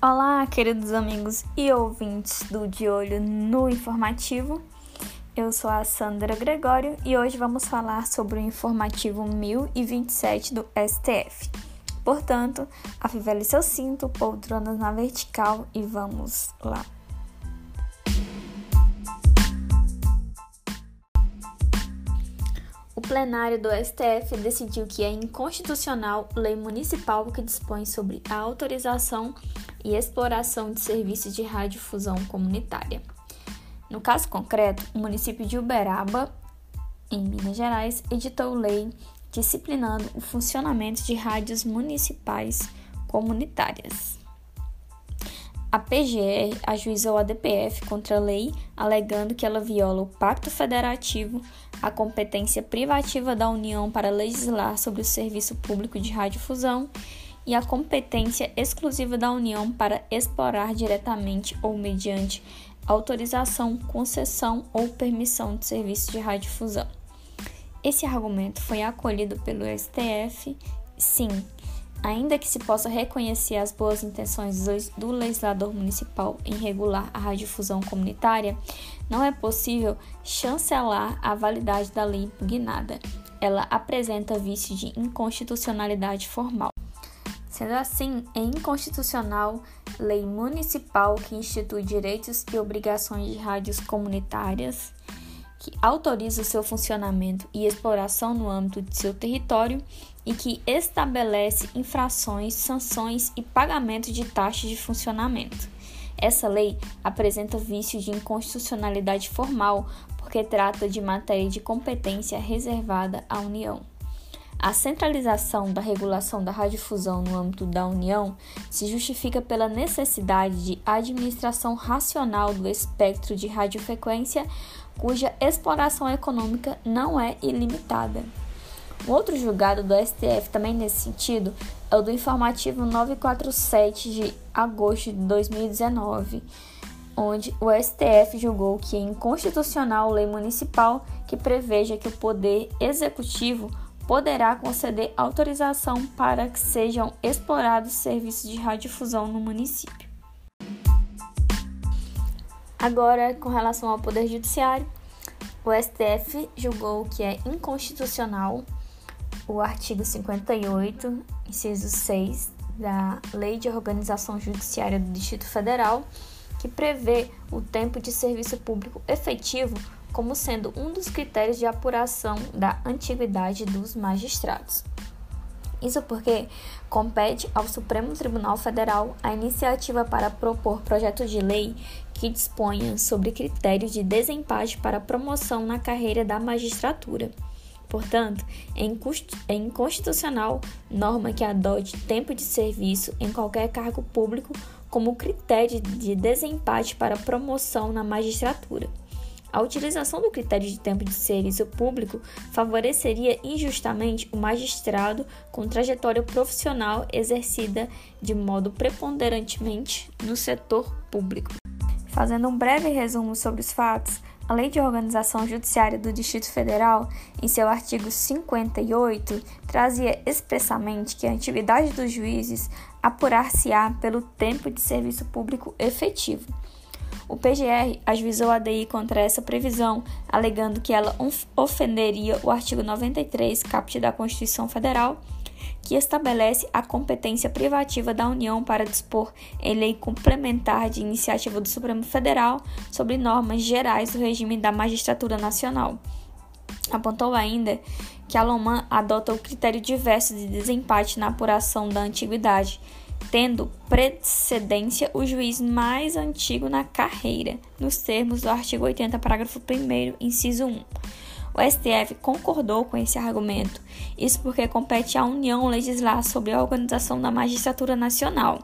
Olá, queridos amigos e ouvintes do De Olho no Informativo. Eu sou a Sandra Gregório e hoje vamos falar sobre o informativo 1027 do STF. Portanto, afivele seu cinto, poltronas na vertical e vamos lá. O plenário do STF decidiu que é inconstitucional lei municipal que dispõe sobre a autorização e exploração de serviços de radiodifusão comunitária. No caso concreto, o município de Uberaba, em Minas Gerais, editou lei disciplinando o funcionamento de rádios municipais comunitárias. A PGR ajuizou a DPF contra a lei, alegando que ela viola o Pacto Federativo, a competência privativa da União para legislar sobre o serviço público de radiodifusão e a competência exclusiva da União para explorar diretamente ou mediante autorização, concessão ou permissão de serviço de radiodifusão. Esse argumento foi acolhido pelo STF, sim, ainda que se possa reconhecer as boas intenções do legislador municipal em regular a radiodifusão comunitária, não é possível chancelar a validade da lei impugnada. Ela apresenta vício de inconstitucionalidade formal. Sendo assim, é inconstitucional lei municipal que institui direitos e obrigações de rádios comunitárias, que autoriza o seu funcionamento e exploração no âmbito de seu território e que estabelece infrações, sanções e pagamento de taxas de funcionamento. Essa lei apresenta vício de inconstitucionalidade formal porque trata de matéria de competência reservada à União. A centralização da regulação da radiodifusão no âmbito da União se justifica pela necessidade de administração racional do espectro de radiofrequência, cuja exploração econômica não é ilimitada. Um outro julgado do STF, também nesse sentido, é o do informativo 947 de agosto de 2019, onde o STF julgou que é inconstitucional lei municipal que preveja que o poder executivo poderá conceder autorização para que sejam explorados serviços de radiodifusão no município. Agora, com relação ao Poder Judiciário, o STF julgou que é inconstitucional o artigo 58, inciso 6 da Lei de Organização Judiciária do Distrito Federal, que prevê o tempo de serviço público efetivo como sendo um dos critérios de apuração da antiguidade dos magistrados. Isso porque compete ao Supremo Tribunal Federal a iniciativa para propor projeto de lei que disponha sobre critérios de desempate para promoção na carreira da magistratura. Portanto, é inconstitucional norma que adote tempo de serviço em qualquer cargo público como critério de desempate para promoção na magistratura. A utilização do critério de tempo de serviço público favoreceria injustamente o magistrado com trajetória profissional exercida de modo preponderantemente no setor público. Fazendo um breve resumo sobre os fatos, a Lei de Organização Judiciária do Distrito Federal, em seu artigo 58, trazia expressamente que a atividade dos juízes apurar-se-á pelo tempo de serviço público efetivo o PGR ajuizou a DI contra essa previsão, alegando que ela ofenderia o artigo 93, caput da Constituição Federal, que estabelece a competência privativa da União para dispor em lei complementar de iniciativa do Supremo Federal sobre normas gerais do regime da magistratura nacional. Apontou ainda que a LOMAN adota o critério diverso de desempate na apuração da antiguidade, tendo precedência o juiz mais antigo na carreira, nos termos do artigo 80, parágrafo 1, inciso 1. O STF concordou com esse argumento, isso porque compete à União legislar sobre a organização da magistratura nacional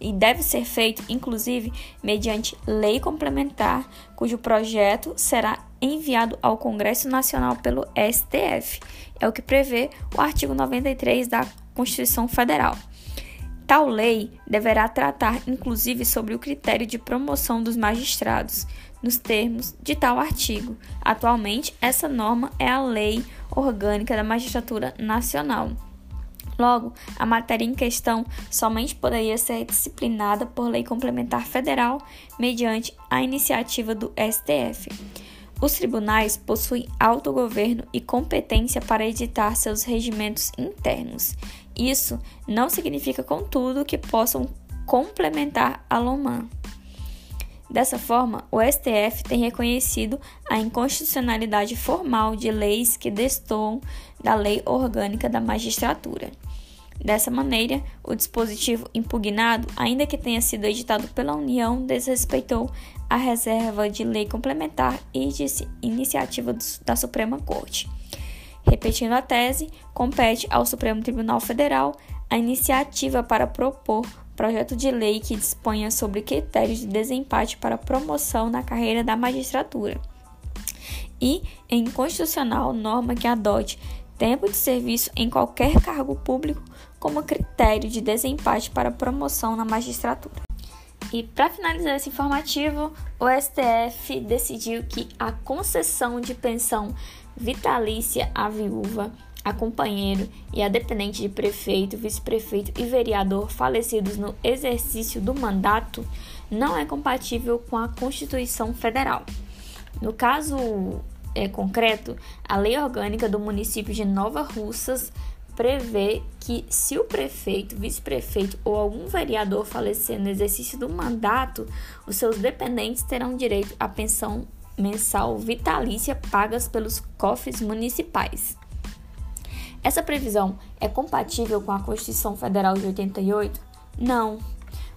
e deve ser feito, inclusive, mediante lei complementar, cujo projeto será enviado ao Congresso Nacional pelo STF. É o que prevê o artigo 93 da Constituição Federal. Tal lei deverá tratar inclusive sobre o critério de promoção dos magistrados, nos termos de tal artigo. Atualmente, essa norma é a Lei Orgânica da Magistratura Nacional. Logo, a matéria em questão somente poderia ser disciplinada por lei complementar federal mediante a iniciativa do STF. Os tribunais possuem autogoverno e competência para editar seus regimentos internos. Isso não significa, contudo, que possam complementar a LOMAN. Dessa forma, o STF tem reconhecido a inconstitucionalidade formal de leis que destoam da lei orgânica da magistratura. Dessa maneira, o dispositivo impugnado, ainda que tenha sido editado pela União, desrespeitou a reserva de lei complementar e de iniciativa da Suprema Corte. Repetindo a tese, compete ao Supremo Tribunal Federal a iniciativa para propor projeto de lei que disponha sobre critérios de desempate para promoção na carreira da magistratura. E, em constitucional, norma que adote tempo de serviço em qualquer cargo público como critério de desempate para promoção na magistratura. E para finalizar esse informativo, o STF decidiu que a concessão de pensão vitalícia à viúva a companheiro e a dependente de prefeito, vice-prefeito e vereador falecidos no exercício do mandato não é compatível com a Constituição Federal. No caso é, concreto, a lei orgânica do município de Nova Russas prevê que se o prefeito, vice-prefeito ou algum vereador falecer no exercício do mandato, os seus dependentes terão direito à pensão mensal vitalícia pagas pelos cofres municipais. Essa previsão é compatível com a Constituição Federal de 88? Não.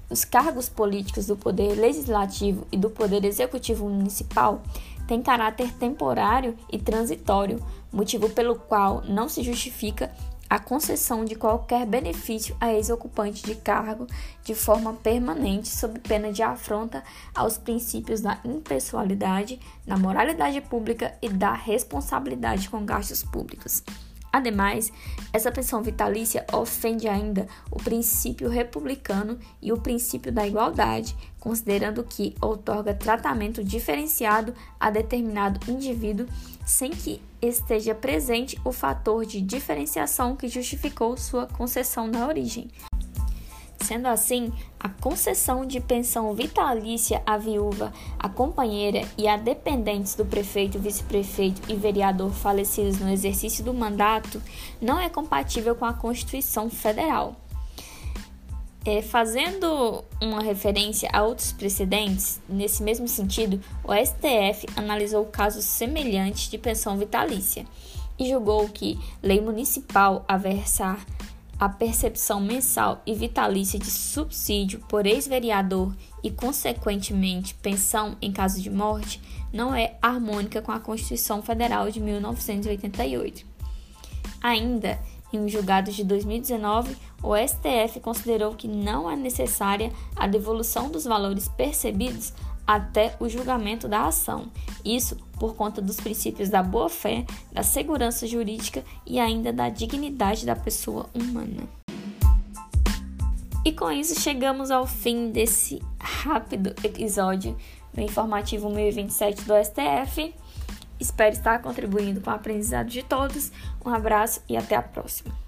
Os cargos políticos do Poder Legislativo e do Poder Executivo Municipal têm caráter temporário e transitório, motivo pelo qual não se justifica a concessão de qualquer benefício a ex-ocupante de cargo de forma permanente, sob pena de afronta aos princípios da impessoalidade, da moralidade pública e da responsabilidade com gastos públicos. Ademais, essa pensão vitalícia ofende ainda o princípio republicano e o princípio da igualdade, considerando que outorga tratamento diferenciado a determinado indivíduo sem que esteja presente o fator de diferenciação que justificou sua concessão na origem. Sendo assim, a concessão de pensão vitalícia à viúva, à companheira e a dependentes do prefeito, vice-prefeito e vereador falecidos no exercício do mandato não é compatível com a Constituição Federal. É, fazendo uma referência a outros precedentes, nesse mesmo sentido, o STF analisou casos semelhantes de pensão vitalícia e julgou que lei municipal a versar a percepção mensal e vitalícia de subsídio por ex-vereador e, consequentemente, pensão em caso de morte não é harmônica com a Constituição Federal de 1988. Ainda, em um julgado de 2019, o STF considerou que não é necessária a devolução dos valores percebidos até o julgamento da ação. Isso por conta dos princípios da boa-fé, da segurança jurídica e ainda da dignidade da pessoa humana. E com isso chegamos ao fim desse rápido episódio do informativo 1027 do STF. Espero estar contribuindo com o aprendizado de todos. Um abraço e até a próxima.